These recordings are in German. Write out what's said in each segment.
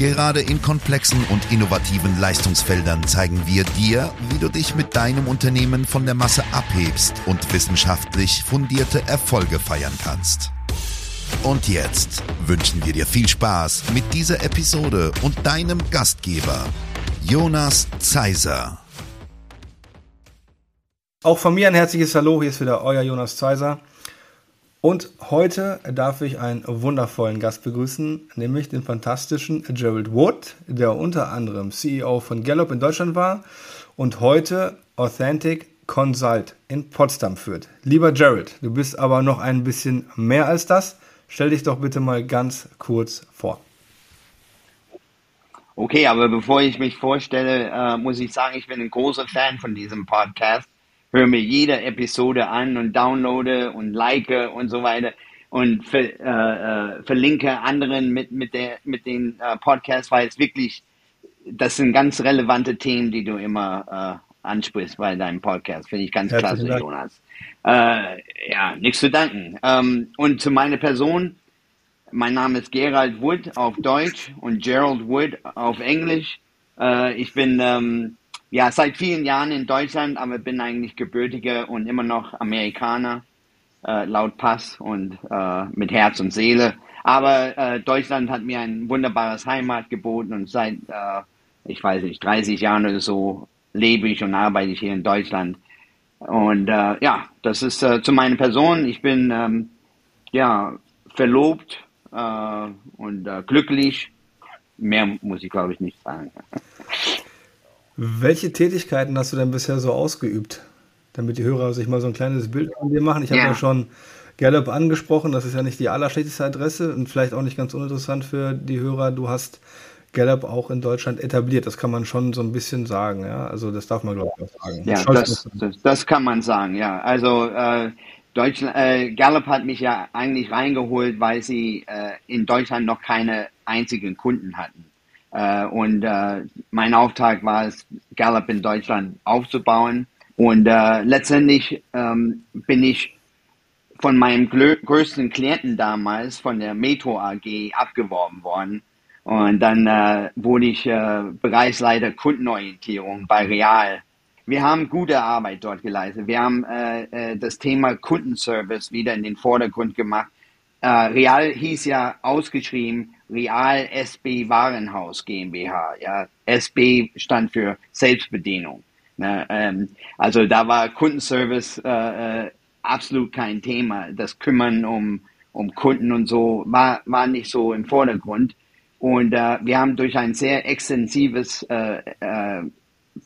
Gerade in komplexen und innovativen Leistungsfeldern zeigen wir dir, wie du dich mit deinem Unternehmen von der Masse abhebst und wissenschaftlich fundierte Erfolge feiern kannst. Und jetzt wünschen wir dir viel Spaß mit dieser Episode und deinem Gastgeber, Jonas Zeiser. Auch von mir ein herzliches Hallo, hier ist wieder euer Jonas Zeiser. Und heute darf ich einen wundervollen Gast begrüßen, nämlich den fantastischen Gerald Wood, der unter anderem CEO von Gallup in Deutschland war und heute Authentic Consult in Potsdam führt. Lieber Gerald, du bist aber noch ein bisschen mehr als das. Stell dich doch bitte mal ganz kurz vor. Okay, aber bevor ich mich vorstelle, äh, muss ich sagen, ich bin ein großer Fan von diesem Podcast höre mir jede Episode an und downloade und like und so weiter und ver, äh, äh, verlinke anderen mit, mit, der, mit den äh, Podcasts, weil es wirklich, das sind ganz relevante Themen, die du immer äh, ansprichst bei deinem Podcast. Finde ich ganz Herzlichen klasse, Dank. Jonas. Äh, ja, nichts zu danken. Ähm, und zu meiner Person, mein Name ist Gerald Wood auf Deutsch und Gerald Wood auf Englisch. Äh, ich bin ähm, ja, seit vielen Jahren in Deutschland, aber bin eigentlich gebürtiger und immer noch Amerikaner, äh, laut Pass und äh, mit Herz und Seele. Aber äh, Deutschland hat mir ein wunderbares Heimat geboten und seit, äh, ich weiß nicht, 30 Jahren oder so lebe ich und arbeite ich hier in Deutschland. Und äh, ja, das ist äh, zu meiner Person. Ich bin ähm, ja verlobt äh, und äh, glücklich. Mehr muss ich, glaube ich, nicht sagen. Welche Tätigkeiten hast du denn bisher so ausgeübt? Damit die Hörer sich mal so ein kleines Bild von dir machen. Ich habe ja. ja schon Gallup angesprochen, das ist ja nicht die allerschlechteste Adresse und vielleicht auch nicht ganz uninteressant für die Hörer. Du hast Gallup auch in Deutschland etabliert. Das kann man schon so ein bisschen sagen, ja. Also das darf man glaube ich auch sagen. Ja, das, das, das, kann man sagen, ja. Also äh, Deutschland, äh, Gallup hat mich ja eigentlich reingeholt, weil sie äh, in Deutschland noch keine einzigen Kunden hatten. Äh, und äh, mein Auftrag war es, Gallup in Deutschland aufzubauen. Und äh, letztendlich ähm, bin ich von meinem größten Klienten damals, von der Metro AG, abgeworben worden. Und dann äh, wurde ich äh, Bereichsleiter Kundenorientierung bei Real. Wir haben gute Arbeit dort geleistet. Wir haben äh, das Thema Kundenservice wieder in den Vordergrund gemacht. Real hieß ja ausgeschrieben Real SB Warenhaus GmbH. Ja, SB stand für Selbstbedienung. Ne, ähm, also da war Kundenservice äh, äh, absolut kein Thema. Das Kümmern um, um Kunden und so war, war nicht so im Vordergrund. Und äh, wir haben durch ein sehr extensives äh, äh,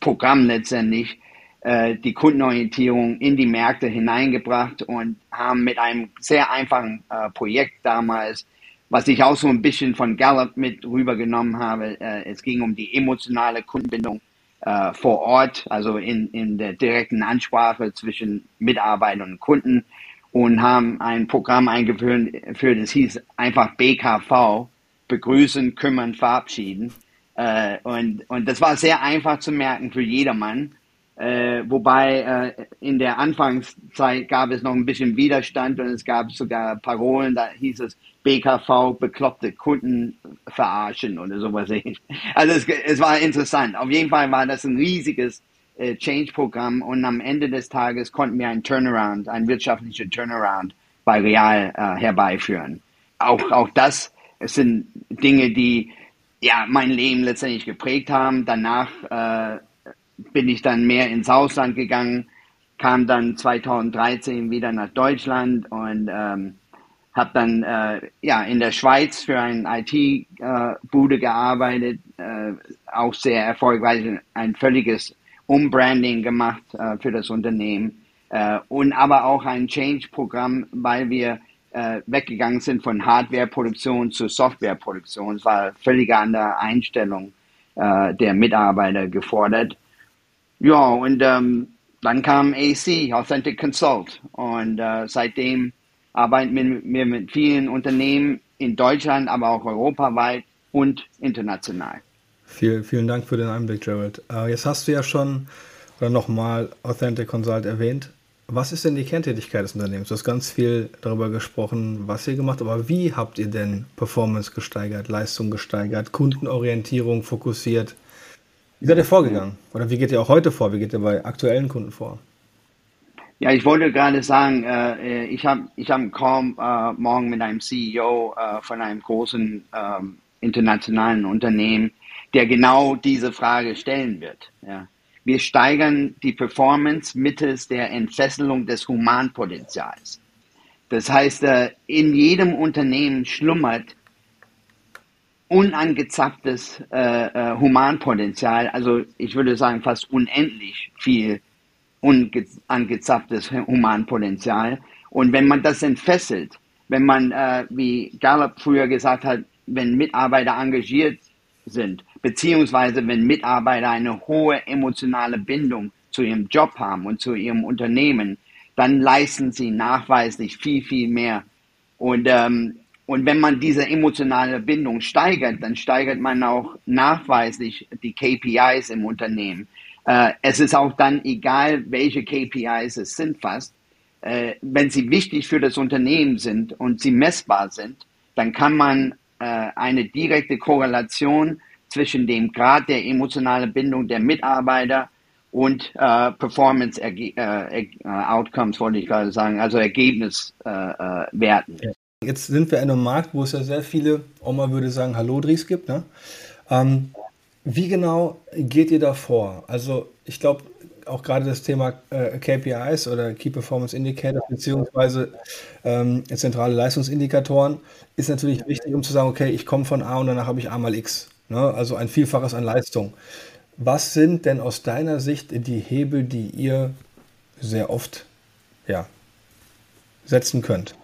Programm letztendlich die Kundenorientierung in die Märkte hineingebracht und haben mit einem sehr einfachen Projekt damals was ich auch so ein bisschen von Gallup mit rübergenommen habe. Äh, es ging um die emotionale Kundenbindung äh, vor Ort, also in, in der direkten Ansprache zwischen Mitarbeitern und Kunden und haben ein Programm eingeführt, das hieß einfach BKV, begrüßen, kümmern, verabschieden. Äh, und, und das war sehr einfach zu merken für jedermann. Äh, wobei äh, in der Anfangszeit gab es noch ein bisschen Widerstand und es gab sogar Parolen, da hieß es BKV bekloppte Kunden verarschen oder sowas. Also es, es war interessant. Auf jeden Fall war das ein riesiges äh, Change-Programm und am Ende des Tages konnten wir ein Turnaround, ein wirtschaftlicher Turnaround bei Real äh, herbeiführen. Auch, auch das sind Dinge, die ja mein Leben letztendlich geprägt haben. Danach äh, bin ich dann mehr ins Ausland gegangen, kam dann 2013 wieder nach Deutschland und ähm, habe dann äh, ja in der Schweiz für ein IT-Bude äh, gearbeitet, äh, auch sehr erfolgreich, ein völliges Umbranding gemacht äh, für das Unternehmen äh, und aber auch ein Change-Programm, weil wir äh, weggegangen sind von Hardware-Produktion zu Software-Produktion. Es war völlig andere Einstellung der Mitarbeiter gefordert. Ja, und ähm, dann kam AC, Authentic Consult. Und äh, seitdem arbeiten wir mit vielen Unternehmen in Deutschland, aber auch europaweit und international. Viel, vielen Dank für den Einblick, Gerald. Äh, jetzt hast du ja schon oder nochmal Authentic Consult erwähnt. Was ist denn die Kerntätigkeit des Unternehmens? Du hast ganz viel darüber gesprochen, was ihr gemacht habt, aber wie habt ihr denn Performance gesteigert, Leistung gesteigert, Kundenorientierung fokussiert? Wie seid ihr vorgegangen? Oder wie geht ihr auch heute vor? Wie geht ihr bei aktuellen Kunden vor? Ja, ich wollte gerade sagen, äh, ich habe ich hab kaum äh, morgen mit einem CEO äh, von einem großen ähm, internationalen Unternehmen, der genau diese Frage stellen wird. Ja. Wir steigern die Performance mittels der Entfesselung des Humanpotenzials. Das heißt, äh, in jedem Unternehmen schlummert unangezapftes äh, äh, Humanpotenzial, also ich würde sagen fast unendlich viel unangezapftes Humanpotenzial. Und wenn man das entfesselt, wenn man, äh, wie Gallup früher gesagt hat, wenn Mitarbeiter engagiert sind, beziehungsweise wenn Mitarbeiter eine hohe emotionale Bindung zu ihrem Job haben und zu ihrem Unternehmen, dann leisten sie nachweislich viel, viel mehr. Und, ähm, und wenn man diese emotionale Bindung steigert, dann steigert man auch nachweislich die KPIs im Unternehmen. Äh, es ist auch dann egal, welche KPIs es sind fast. Äh, wenn sie wichtig für das Unternehmen sind und sie messbar sind, dann kann man äh, eine direkte Korrelation zwischen dem Grad der emotionalen Bindung der Mitarbeiter und äh, Performance äh, äh, Outcomes, wollte ich gerade sagen, also Ergebniswerten. Ja. Jetzt sind wir in einem Markt, wo es ja sehr viele, Oma würde sagen, Hallodris gibt. Ne? Ähm, wie genau geht ihr da vor? Also ich glaube, auch gerade das Thema äh, KPIs oder Key Performance Indicators beziehungsweise ähm, zentrale Leistungsindikatoren ist natürlich wichtig, um zu sagen, okay, ich komme von A und danach habe ich A mal X. Ne? Also ein Vielfaches an Leistung. Was sind denn aus deiner Sicht die Hebel, die ihr sehr oft ja, setzen könnt?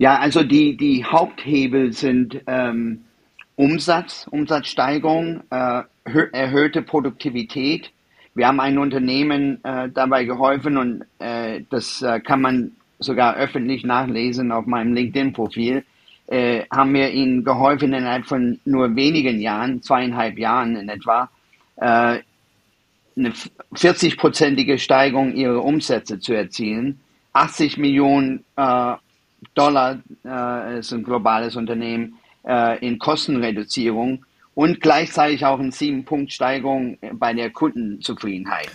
Ja, also die, die Haupthebel sind ähm, Umsatz, Umsatzsteigerung, äh, erhöhte Produktivität. Wir haben ein Unternehmen äh, dabei geholfen und äh, das äh, kann man sogar öffentlich nachlesen auf meinem LinkedIn-Profil. Äh, haben wir ihnen geholfen innerhalb von nur wenigen Jahren, zweieinhalb Jahren in etwa, äh, eine 40-prozentige Steigerung ihrer Umsätze zu erzielen. 80 Millionen Dollar ist ein globales Unternehmen äh, in Kostenreduzierung und gleichzeitig auch eine sieben Punkt Steigerung bei der Kundenzufriedenheit.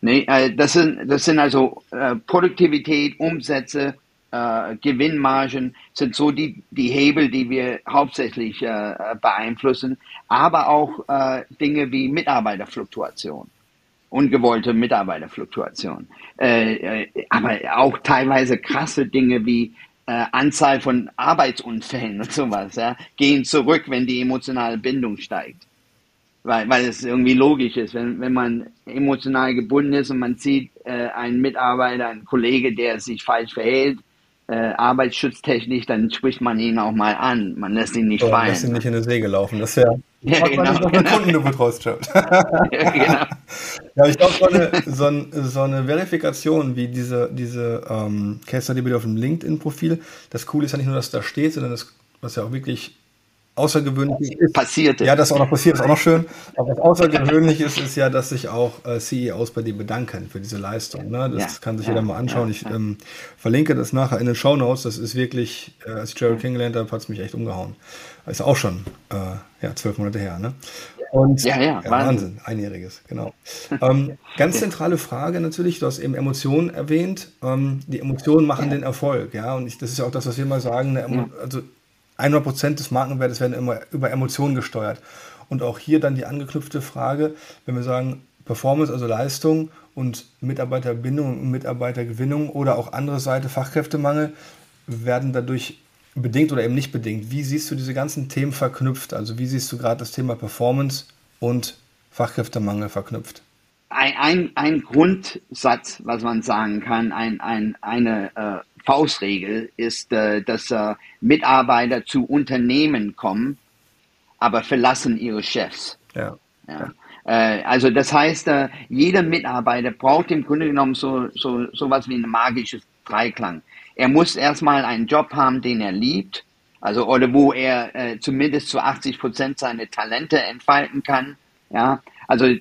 Nee, äh, das, sind, das sind also äh, Produktivität, Umsätze, äh, Gewinnmargen sind so die, die Hebel, die wir hauptsächlich äh, beeinflussen, aber auch äh, Dinge wie Mitarbeiterfluktuation, ungewollte Mitarbeiterfluktuation, äh, äh, aber auch teilweise krasse Dinge wie äh, Anzahl von Arbeitsunfällen und sowas, ja, gehen zurück, wenn die emotionale Bindung steigt. Weil, weil es irgendwie logisch ist, wenn, wenn man emotional gebunden ist und man sieht äh, einen Mitarbeiter, einen Kollege, der sich falsch verhält, äh, arbeitsschutztechnisch, dann spricht man ihn auch mal an. Man lässt ihn nicht so, fallen. Lässt ihn nicht in den See gelaufen. Das wäre ja, genau, genau. Kunden du ja, genau. ja, ich glaube, so eine, so, ein, so eine Verifikation wie diese, diese ähm, Case Study auf dem LinkedIn-Profil, das Coole ist ja nicht nur, dass da steht, sondern das, was ja auch wirklich außergewöhnlich ist. Passiert. Ja, das auch noch passiert, ist auch noch schön. Aber was außergewöhnlich ist, ist ja, dass sich auch äh, CEOs bei dir bedanken für diese Leistung. Ne? Das ja, kann sich ja, jeder mal anschauen. ich ähm, verlinke das nachher in den Show Notes. Das ist wirklich, äh, als ich Gerald kennengelernt habe, hat es mich echt umgehauen. Ist auch schon äh, ja, zwölf Monate her. Ne? Und, ja, ja, Wahnsinn. Wahnsinn. einjähriges, genau. ähm, ganz zentrale Frage natürlich, du hast eben Emotionen erwähnt. Ähm, die Emotionen machen den Erfolg, ja. Und ich, das ist ja auch das, was wir mal sagen. also 100% des Markenwertes werden immer über Emotionen gesteuert. Und auch hier dann die angeknüpfte Frage, wenn wir sagen Performance, also Leistung und Mitarbeiterbindung und Mitarbeitergewinnung oder auch andere Seite Fachkräftemangel werden dadurch bedingt oder eben nicht bedingt. Wie siehst du diese ganzen Themen verknüpft? Also wie siehst du gerade das Thema Performance und Fachkräftemangel verknüpft? Ein, ein, ein Grundsatz, was man sagen kann, ein, ein, eine äh, Faustregel ist, äh, dass äh, Mitarbeiter zu Unternehmen kommen, aber verlassen ihre Chefs. Ja. ja. Äh, also das heißt, äh, jeder Mitarbeiter braucht im Grunde genommen so, so, so was wie ein magisches Dreiklang. Er muss erstmal einen Job haben, den er liebt, also oder wo er äh, zumindest zu 80 Prozent seine Talente entfalten kann. Ja, also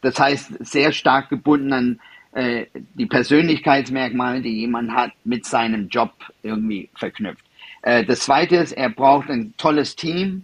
das heißt sehr stark gebunden an äh, die Persönlichkeitsmerkmale, die jemand hat, mit seinem Job irgendwie verknüpft. Äh, das Zweite ist, er braucht ein tolles Team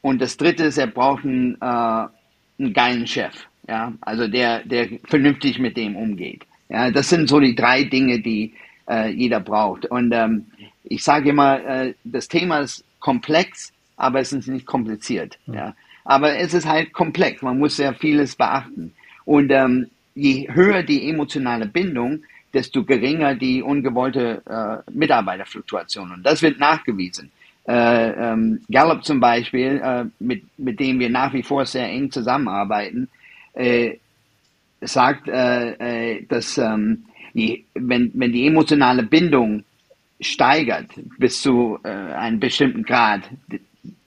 und das Dritte ist, er braucht einen, äh, einen geilen Chef. Ja, also der, der vernünftig mit dem umgeht. Ja, das sind so die drei Dinge, die äh, jeder braucht. Und ähm, ich sage immer, äh, das Thema ist komplex, aber es ist nicht kompliziert. Mhm. Ja. Aber es ist halt komplex. Man muss sehr vieles beachten. Und ähm, je höher die emotionale Bindung, desto geringer die ungewollte äh, Mitarbeiterfluktuation. Und das wird nachgewiesen. Äh, ähm, Gallup zum Beispiel, äh, mit, mit dem wir nach wie vor sehr eng zusammenarbeiten, äh, sagt, äh, äh, dass ähm, die, wenn, wenn die emotionale Bindung steigert bis zu äh, einem bestimmten Grad,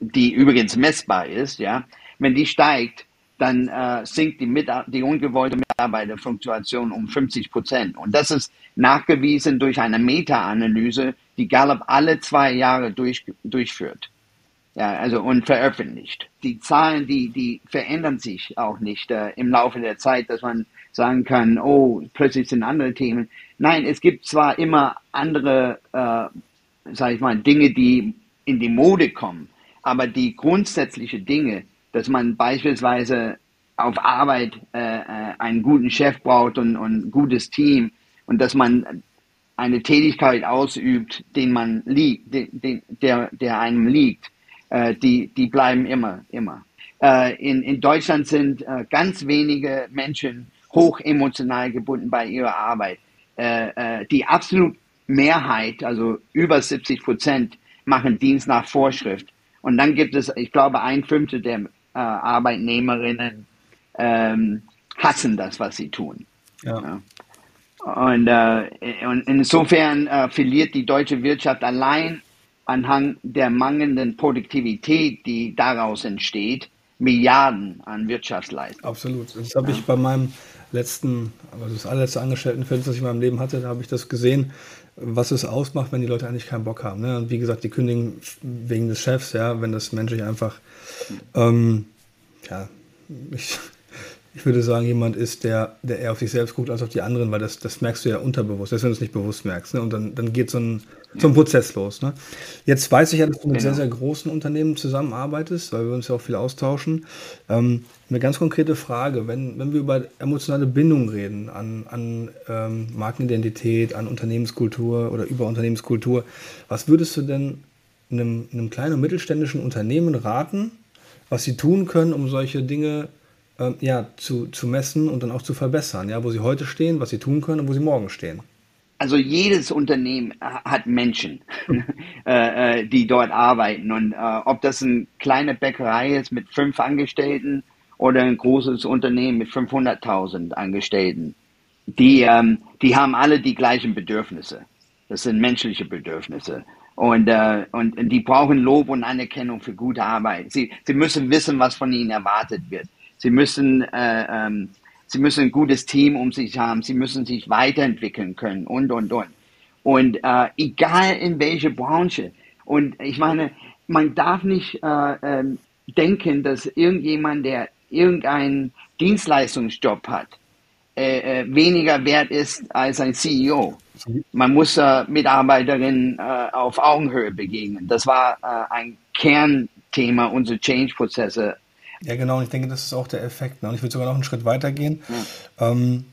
die übrigens messbar ist, ja, wenn die steigt, dann äh, sinkt die, Mit die ungewollte Mitarbeiterfluktuation um 50 Prozent. Und das ist nachgewiesen durch eine Meta-Analyse, die Gallup alle zwei Jahre durch, durchführt. Ja, also und veröffentlicht. Die Zahlen, die, die verändern sich auch nicht äh, im Laufe der Zeit, dass man sagen kann, oh, plötzlich sind andere Themen. Nein, es gibt zwar immer andere, äh, sag ich mal, Dinge, die in die Mode kommen, aber die grundsätzlichen Dinge, dass man beispielsweise auf Arbeit äh, äh, einen guten Chef braucht und, und ein gutes Team und dass man eine Tätigkeit ausübt, den man liegt, den, den, der, der einem liegt, äh, die, die bleiben immer, immer. Äh, in, in Deutschland sind äh, ganz wenige Menschen hoch emotional gebunden bei ihrer Arbeit. Äh, äh, die absolute Mehrheit, also über 70 Prozent, machen Dienst nach Vorschrift. Und dann gibt es, ich glaube, ein Fünftel der äh, Arbeitnehmerinnen ähm, hassen das, was sie tun. Ja. ja. Und, äh, und insofern äh, verliert die deutsche Wirtschaft allein anhand der mangelnden Produktivität, die daraus entsteht, Milliarden an Wirtschaftsleistung. Absolut. Das habe ja. ich bei meinem letzten, also das allerletzte Angestelltenverhältnis, das ich in meinem Leben hatte, da habe ich das gesehen, was es ausmacht, wenn die Leute eigentlich keinen Bock haben. Ne? Und wie gesagt, die kündigen wegen des Chefs, ja, wenn das menschlich einfach, ähm, ja, ich, ich würde sagen, jemand ist, der, der eher auf sich selbst guckt als auf die anderen, weil das, das merkst du ja unterbewusst, selbst wenn du es nicht bewusst merkst. Ne? Und dann, dann geht so ein, so ein Prozess los. Ne? Jetzt weiß ich ja, dass du mit genau. sehr, sehr großen Unternehmen zusammenarbeitest, weil wir uns ja auch viel austauschen. Ähm, eine ganz konkrete Frage, wenn, wenn wir über emotionale Bindung reden, an, an ähm, Markenidentität, an Unternehmenskultur oder über Unternehmenskultur, was würdest du denn einem, einem kleinen und mittelständischen Unternehmen raten, was sie tun können, um solche Dinge ähm, ja, zu, zu messen und dann auch zu verbessern, ja, wo sie heute stehen, was sie tun können und wo sie morgen stehen? Also jedes Unternehmen hat Menschen, äh, äh, die dort arbeiten. Und äh, ob das eine kleine Bäckerei ist mit fünf Angestellten oder ein großes Unternehmen mit 500.000 Angestellten, die, ähm, die haben alle die gleichen Bedürfnisse. Das sind menschliche Bedürfnisse. Und, äh, und die brauchen Lob und Anerkennung für gute Arbeit. Sie, sie müssen wissen, was von ihnen erwartet wird. Sie müssen, äh, ähm, sie müssen ein gutes Team um sich haben. Sie müssen sich weiterentwickeln können und, und, und. Und äh, egal in welche Branche. Und ich meine, man darf nicht äh, äh, denken, dass irgendjemand, der irgendeinen Dienstleistungsjob hat, äh, äh, weniger wert ist als ein CEO. Man muss äh, Mitarbeiterinnen äh, auf Augenhöhe begegnen. Das war äh, ein Kernthema unserer Change-Prozesse ja, genau. Und ich denke, das ist auch der Effekt. Ne? Und ich würde sogar noch einen Schritt weiter gehen, ja. ähm,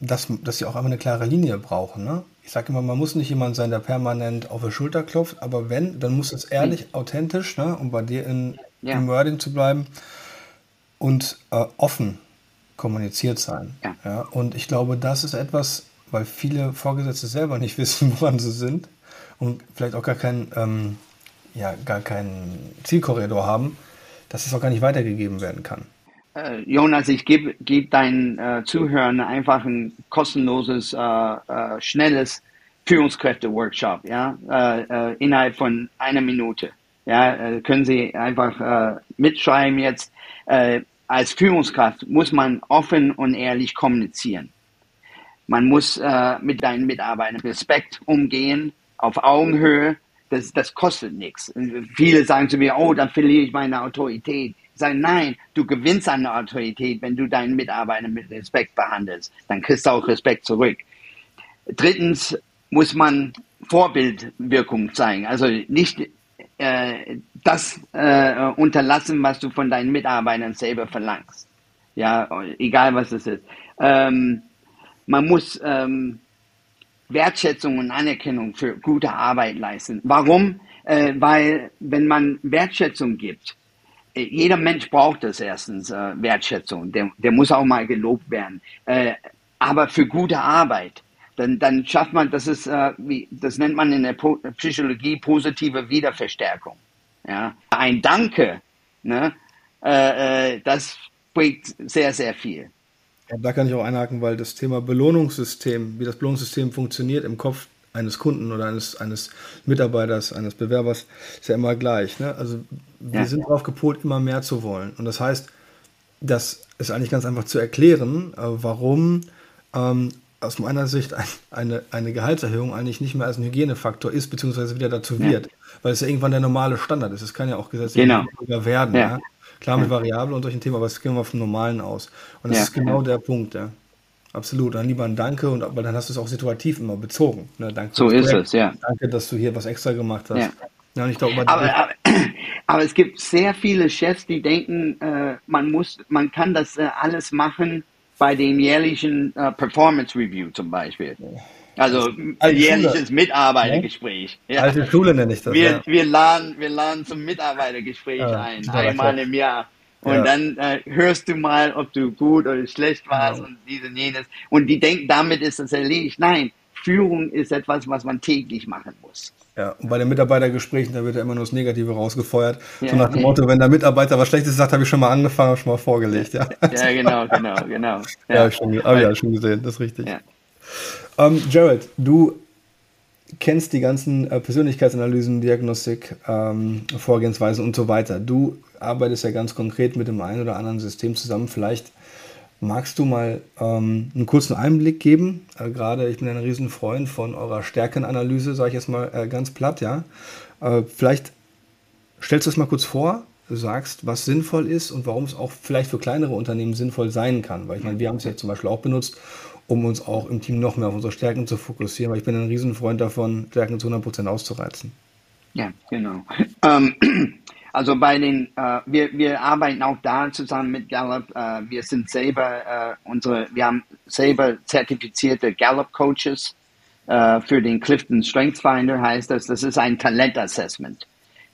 dass, dass sie auch einfach eine klare Linie brauchen. Ne? Ich sage immer, man muss nicht jemand sein, der permanent auf der Schulter klopft, aber wenn, dann muss es ehrlich, mhm. authentisch, ne? um bei dir in, ja. im Wording zu bleiben und äh, offen kommuniziert sein. Ja. ja. Und ich glaube, das ist etwas, weil viele Vorgesetzte selber nicht wissen, woran sie sind und vielleicht auch gar keinen, ähm, ja, gar keinen Zielkorridor haben, dass es auch gar nicht weitergegeben werden kann. Äh, Jonas, ich gebe geb deinen äh, Zuhörern einfach ein kostenloses, äh, äh schnelles Führungskräfte-Workshop, ja, äh, äh, innerhalb von einer Minute. Ja, können Sie einfach mitschreiben jetzt. als Führungskraft muss man offen und ehrlich kommunizieren. Man muss mit deinen Mitarbeitern Respekt umgehen, auf Augenhöhe. Das, das kostet nichts. Viele sagen zu mir, oh, dann verliere ich meine Autorität. Ich sage, nein, du gewinnst an Autorität, wenn du deinen Mitarbeiter mit Respekt behandelst. Dann kriegst du auch Respekt zurück. Drittens muss man Vorbildwirkung zeigen. Also nicht äh, das äh, unterlassen, was du von deinen Mitarbeitern selber verlangst. Ja, egal was es ist. Ähm, man muss ähm, Wertschätzung und Anerkennung für gute Arbeit leisten. Warum? Äh, weil wenn man Wertschätzung gibt, äh, jeder Mensch braucht das erstens, äh, Wertschätzung. Der, der muss auch mal gelobt werden. Äh, aber für gute Arbeit dann, dann schafft man, das ist, äh, wie, das nennt man in der po Psychologie positive Wiederverstärkung. Ja, ein Danke, ne, äh, äh, das bringt sehr, sehr viel. Ja, da kann ich auch einhaken, weil das Thema Belohnungssystem, wie das Belohnungssystem funktioniert im Kopf eines Kunden oder eines, eines Mitarbeiters, eines Bewerbers, ist ja immer gleich. Ne? Also wir ja. sind darauf gepolt, immer mehr zu wollen. Und das heißt, das ist eigentlich ganz einfach zu erklären, äh, warum ähm, aus meiner Sicht ein, eine, eine Gehaltserhöhung eigentlich nicht mehr als ein Hygienefaktor ist, beziehungsweise wieder dazu wird, ja. weil es ja irgendwann der normale Standard ist. Es kann ja auch gesetzlich genau. werden. Ja. Ja. Klar mit Variablen und solchen Themen, aber es gehen wir vom Normalen aus. Und das ist genau der Punkt, ja. Absolut. Dann lieber ein Danke, und, aber dann hast du es auch situativ immer bezogen. Ne? Danke so ist Projekt. es, ja. Danke, dass du hier was extra gemacht hast. Ja. und ich glaub, aber, aber, aber, es gibt sehr viele Chefs, die denken, äh, man muss, man kann das äh, alles machen, bei dem jährlichen äh, Performance Review zum Beispiel. Also Alte jährliches Schule. Mitarbeitergespräch. Ja. Alte Schule nenne ich das. Wir, ja. wir, laden, wir laden zum Mitarbeitergespräch ja, ein, einmal im Jahr. Und dann äh, hörst du mal, ob du gut oder schlecht warst und dies und jenes. Und die denken, damit ist das erledigt. Nein, Führung ist etwas, was man täglich machen muss. Ja, und bei den Mitarbeitergesprächen, da wird ja immer nur das Negative rausgefeuert. Ja. So nach dem Motto, wenn der Mitarbeiter was Schlechtes sagt, habe ich schon mal angefangen, habe schon mal vorgelegt. Ja, ja genau, genau, genau. Ja, ja habe ich, schon, hab ich ja schon gesehen, das ist richtig. Ja. Ähm, Jared, du kennst die ganzen äh, Persönlichkeitsanalysen, Diagnostik, ähm, Vorgehensweisen und so weiter. Du arbeitest ja ganz konkret mit dem einen oder anderen System zusammen. Vielleicht Magst du mal ähm, einen kurzen Einblick geben? Äh, Gerade ich bin ein Riesenfreund von eurer Stärkenanalyse, sage ich jetzt mal äh, ganz platt, ja. Äh, vielleicht stellst du es mal kurz vor, sagst, was sinnvoll ist und warum es auch vielleicht für kleinere Unternehmen sinnvoll sein kann. Weil ich meine, wir haben es ja zum Beispiel auch benutzt, um uns auch im Team noch mehr auf unsere Stärken zu fokussieren, weil ich bin ein Riesenfreund davon, Stärken zu 100% auszureizen. Ja, genau. Ähm, also bei den, äh, wir, wir arbeiten auch da zusammen mit Gallup. Äh, wir sind selber äh, unsere, wir haben selber zertifizierte Gallup Coaches äh, für den Clifton Strength Finder heißt das. Das ist ein Talentassessment,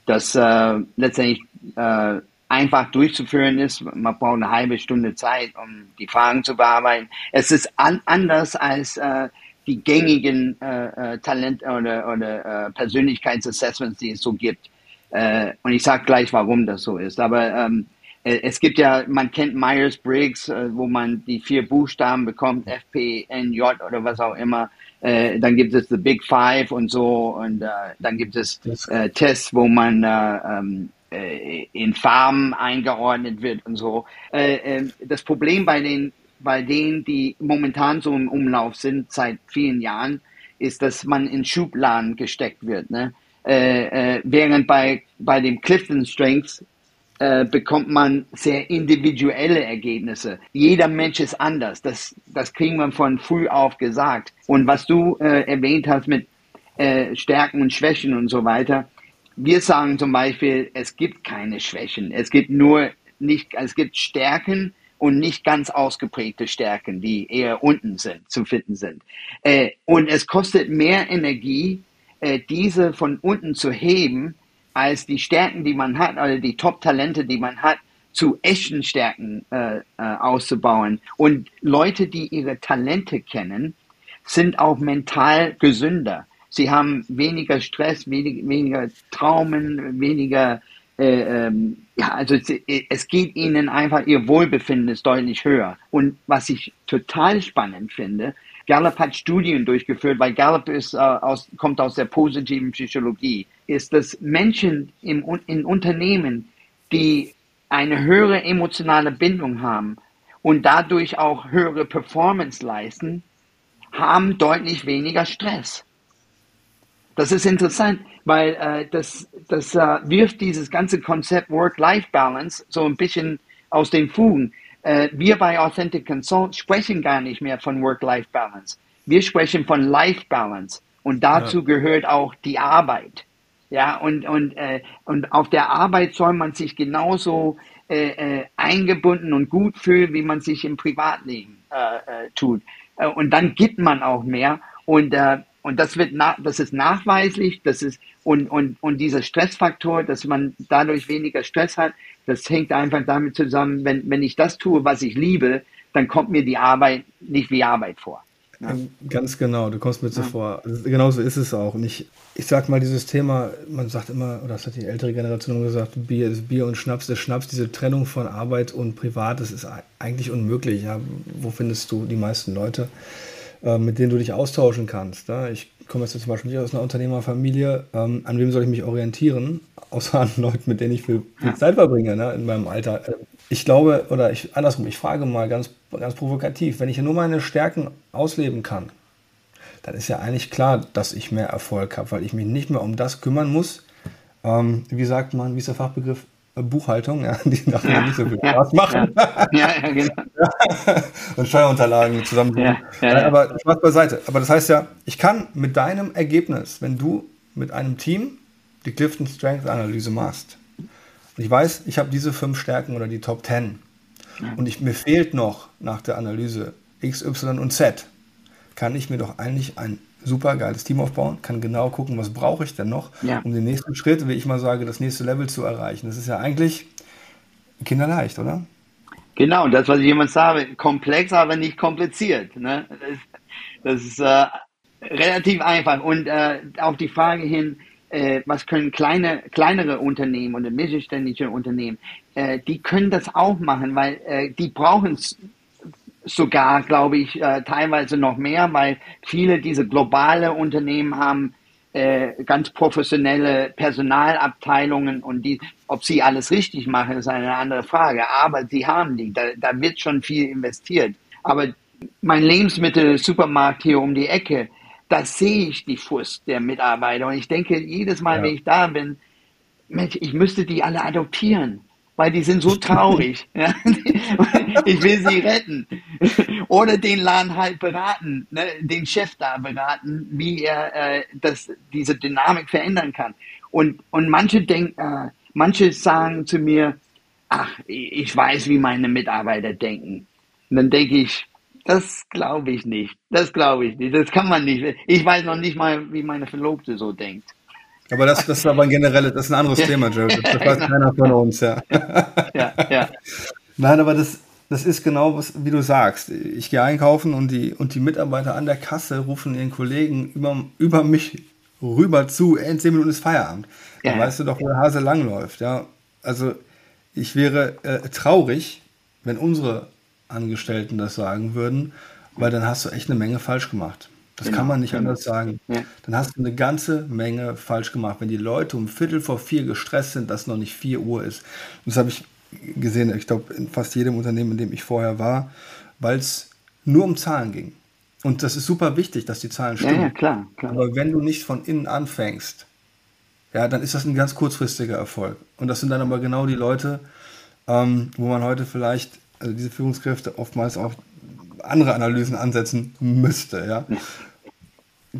das äh, letztendlich äh, einfach durchzuführen ist. Man braucht eine halbe Stunde Zeit, um die Fragen zu bearbeiten. Es ist an, anders als äh, die gängigen äh, äh Talent- oder, oder äh, Persönlichkeitsassessments, die es so gibt. Äh, und ich sage gleich, warum das so ist. Aber ähm, äh, es gibt ja, man kennt Myers-Briggs, äh, wo man die vier Buchstaben bekommt, F, P, N, J oder was auch immer. Äh, dann gibt es The Big Five und so. Und äh, dann gibt es äh, Tests, wo man äh, ähm, äh, in Farben eingeordnet wird und so. Äh, äh, das Problem bei den, bei denen, die momentan so im Umlauf sind seit vielen Jahren, ist, dass man in Schubladen gesteckt wird. Ne? Äh, äh, während bei, bei dem Clifton Strengths äh, bekommt man sehr individuelle Ergebnisse. Jeder Mensch ist anders. Das, das kriegen wir von früh auf gesagt. Und was du äh, erwähnt hast mit äh, Stärken und Schwächen und so weiter, wir sagen zum Beispiel, es gibt keine Schwächen. Es gibt nur nicht, es gibt Stärken und nicht ganz ausgeprägte Stärken, die eher unten sind, zu finden sind. Äh, und es kostet mehr Energie, äh, diese von unten zu heben, als die Stärken, die man hat, oder die Top-Talente, die man hat, zu echten Stärken äh, äh, auszubauen. Und Leute, die ihre Talente kennen, sind auch mental gesünder. Sie haben weniger Stress, wenig, weniger Traumen, weniger, äh, ähm, ja, also es, es geht ihnen einfach, ihr Wohlbefinden ist deutlich höher. Und was ich total spannend finde, Gallup hat Studien durchgeführt, weil Gallup ist, äh, aus, kommt aus der positiven Psychologie, ist, dass Menschen im, in Unternehmen, die eine höhere emotionale Bindung haben und dadurch auch höhere Performance leisten, haben deutlich weniger Stress. Das ist interessant, weil äh, das, das äh, wirft dieses ganze Konzept Work-Life-Balance so ein bisschen aus den Fugen. Äh, wir bei Authentic Consult sprechen gar nicht mehr von Work-Life-Balance. Wir sprechen von Life-Balance und dazu ja. gehört auch die Arbeit. Ja, und, und, äh, und auf der Arbeit soll man sich genauso äh, äh, eingebunden und gut fühlen, wie man sich im Privatleben äh, äh, tut. Äh, und dann gibt man auch mehr. Und, äh, und das wird na, das ist nachweislich, das ist und, und, und dieser Stressfaktor, dass man dadurch weniger Stress hat, das hängt einfach damit zusammen, wenn, wenn ich das tue, was ich liebe, dann kommt mir die Arbeit nicht wie Arbeit vor. Ja. Ganz genau, du kommst mir so ja. vor. Genauso ist es auch. Und ich, ich sag mal, dieses Thema, man sagt immer, oder das hat die ältere Generation gesagt, Bier ist Bier und Schnaps ist Schnaps. Diese Trennung von Arbeit und Privat, das ist eigentlich unmöglich. Ja? Wo findest du die meisten Leute, mit denen du dich austauschen kannst? Ja? Ich komme jetzt zum Beispiel nicht aus einer Unternehmerfamilie. Ähm, an wem soll ich mich orientieren? Außer an Leuten, mit denen ich viel, Zeit verbringe ne? in meinem Alter. Äh, ich glaube, oder ich, andersrum, ich frage mal ganz, ganz provokativ, wenn ich nur meine Stärken ausleben kann, dann ist ja eigentlich klar, dass ich mehr Erfolg habe, weil ich mich nicht mehr um das kümmern muss. Ähm, wie sagt man, wie ist der Fachbegriff? Buchhaltung, ja, die nachher ja, nicht so viel Spaß ja, machen. Ja, ja, genau. Und Steuerunterlagen zusammen. Aber Spaß beiseite. Aber das heißt ja, ich kann mit deinem Ergebnis, wenn du mit einem Team die Clifton Strength Analyse machst, und ich weiß, ich habe diese fünf Stärken oder die Top 10. Und ich, mir fehlt noch nach der Analyse X, Y und Z. Kann ich mir doch eigentlich ein super geiles Team aufbauen, kann genau gucken, was brauche ich denn noch, ja. um den nächsten Schritt, wie ich mal sage, das nächste Level zu erreichen. Das ist ja eigentlich kinderleicht, oder? Genau, das, was ich jemand sage, komplex, aber nicht kompliziert. Ne? Das, ist äh, relativ einfach. Und äh, auf die Frage hin, äh, was können kleine, kleinere Unternehmen oder mittelständische Unternehmen, äh, die können das auch machen, weil äh, die brauchen es sogar, glaube ich, äh, teilweise noch mehr, weil viele diese globale Unternehmen haben äh, ganz professionelle Personalabteilungen und die, ob sie alles richtig machen, ist eine andere Frage. Aber sie haben die, da, da wird schon viel investiert. Aber mein Lebensmittelsupermarkt hier um die Ecke, da sehe ich die Frust der Mitarbeiter. Und ich denke jedes Mal, ja. wenn ich da bin, Mensch, ich müsste die alle adoptieren, weil die sind so traurig. ja. Ich will sie retten. Oder den Laden halt beraten, ne, den Chef da beraten, wie er äh, das, diese Dynamik verändern kann. Und, und manche denken, äh, manche sagen zu mir, ach, ich weiß, wie meine Mitarbeiter denken. Und dann denke ich, das glaube ich nicht. Das glaube ich nicht. Das kann man nicht. Ich weiß noch nicht mal, wie meine Verlobte so denkt. Aber das, das ist aber ein generelles, das ist ein anderes. Thema, Joe. Das weiß keiner von uns, ja. ja, ja. Nein, aber das, das ist genau, was, wie du sagst. Ich gehe einkaufen und die, und die Mitarbeiter an der Kasse rufen ihren Kollegen über, über mich rüber zu, in zehn Minuten ist Feierabend. Ja. Dann weißt du doch, wo der Hase langläuft. Ja? Also ich wäre äh, traurig, wenn unsere Angestellten das sagen würden, weil dann hast du echt eine Menge falsch gemacht. Das genau, kann man nicht genau. anders sagen. Ja. Dann hast du eine ganze Menge falsch gemacht. Wenn die Leute um Viertel vor vier gestresst sind, dass noch nicht vier Uhr ist. Und das habe ich gesehen, ich glaube, in fast jedem Unternehmen, in dem ich vorher war, weil es nur um Zahlen ging. Und das ist super wichtig, dass die Zahlen stimmen. Ja, ja, klar, klar. Aber wenn du nicht von innen anfängst, ja, dann ist das ein ganz kurzfristiger Erfolg. Und das sind dann aber genau die Leute, ähm, wo man heute vielleicht also diese Führungskräfte oftmals auch andere Analysen ansetzen müsste. Ja?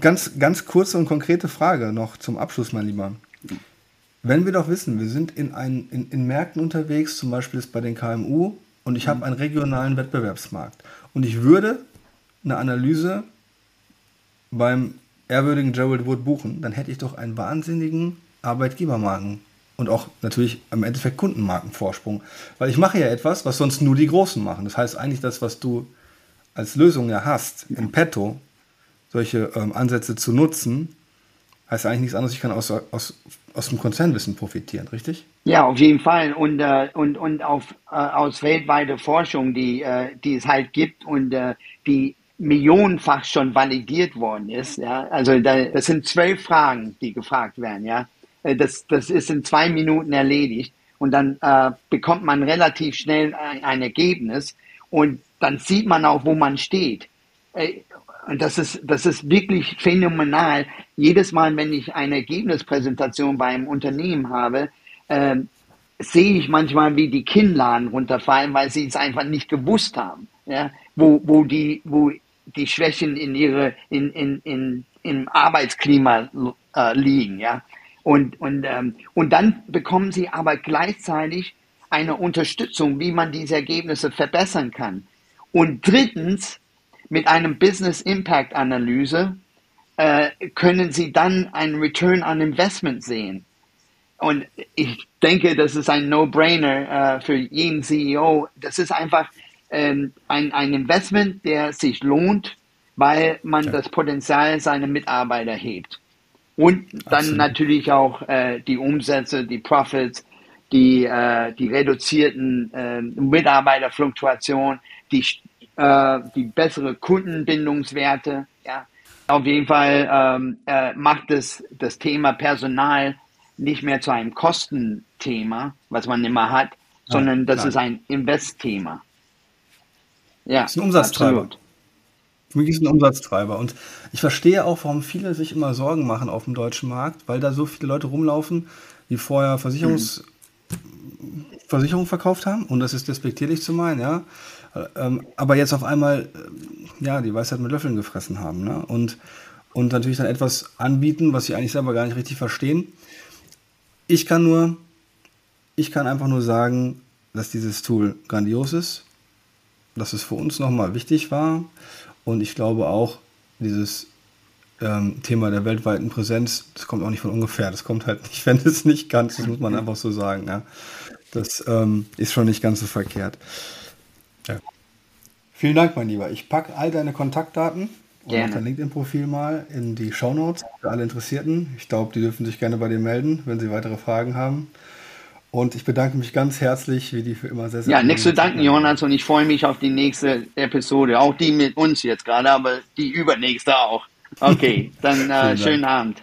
Ganz, ganz kurze und konkrete Frage noch zum Abschluss, mein Lieber. Wenn wir doch wissen, wir sind in, ein, in, in Märkten unterwegs, zum Beispiel ist bei den KMU, und ich habe einen regionalen Wettbewerbsmarkt. Und ich würde eine Analyse beim ehrwürdigen Gerald Wood buchen, dann hätte ich doch einen wahnsinnigen Arbeitgebermarken und auch natürlich im Endeffekt Kundenmarkenvorsprung. Weil ich mache ja etwas, was sonst nur die Großen machen. Das heißt eigentlich das, was du als Lösung ja hast, in petto, solche ähm, Ansätze zu nutzen, heißt eigentlich nichts anderes, ich kann aus, aus, aus dem Konzernwissen profitieren, richtig? Ja, auf jeden Fall. Und, äh, und, und auf, äh, aus weltweiter Forschung, die, äh, die es halt gibt und äh, die millionenfach schon validiert worden ist. Ja? Also da, das sind zwölf Fragen, die gefragt werden. Ja? Äh, das, das ist in zwei Minuten erledigt. und dann äh, bekommt man relativ schnell ein, ein, Ergebnis und dann sieht man auch, wo man steht. Und das ist, das ist wirklich phänomenal. Jedes Mal, wenn ich eine Ergebnispräsentation bei einem Unternehmen habe, äh, sehe ich manchmal, wie die Kinnladen runterfallen, weil sie es einfach nicht gewusst haben, ja? wo, wo, die, wo die Schwächen in ihre, in, in, in, im Arbeitsklima äh, liegen. Ja? Und, und, ähm, und dann bekommen sie aber gleichzeitig eine Unterstützung, wie man diese Ergebnisse verbessern kann. Und drittens, mit einem Business Impact Analyse äh, können Sie dann einen Return on Investment sehen. Und ich denke, das ist ein No-Brainer äh, für jeden CEO. Das ist einfach ähm, ein, ein Investment, der sich lohnt, weil man ja. das Potenzial seiner Mitarbeiter hebt. Und dann Absolut. natürlich auch äh, die Umsätze, die Profits, die, äh, die reduzierten äh, Mitarbeiterfluktuation, die äh, die bessere Kundenbindungswerte. Ja. Auf jeden Fall ähm, äh, macht es das Thema Personal nicht mehr zu einem Kostenthema, was man immer hat, sondern das klar. ist ein Investthema. Ja, das ist ein Umsatztreiber. Absolut. Für mich ist ein Umsatztreiber. Und ich verstehe auch, warum viele sich immer Sorgen machen auf dem deutschen Markt, weil da so viele Leute rumlaufen, die vorher Versicherungs mhm. Versicherungen verkauft haben. Und das ist despektierlich zu meinen, ja. Ähm, aber jetzt auf einmal, äh, ja, die Weisheit mit Löffeln gefressen haben. Ne? Und, und natürlich dann etwas anbieten, was sie eigentlich selber gar nicht richtig verstehen. Ich kann nur, ich kann einfach nur sagen, dass dieses Tool grandios ist, dass es für uns nochmal wichtig war. Und ich glaube auch, dieses ähm, Thema der weltweiten Präsenz, das kommt auch nicht von ungefähr. Das kommt halt nicht, wenn es nicht ganz, das muss man einfach so sagen. Ja. Das ähm, ist schon nicht ganz so verkehrt. Ja. Vielen Dank, mein Lieber. Ich packe all deine Kontaktdaten und dein LinkedIn-Profil mal in die Show Notes für alle Interessierten. Ich glaube, die dürfen sich gerne bei dir melden, wenn sie weitere Fragen haben. Und ich bedanke mich ganz herzlich, wie die für immer sehr, sehr Ja, nichts zu danken, Jonas, und ich freue mich auf die nächste Episode. Auch die mit uns jetzt gerade, aber die übernächste auch. Okay, dann äh, schönen Abend.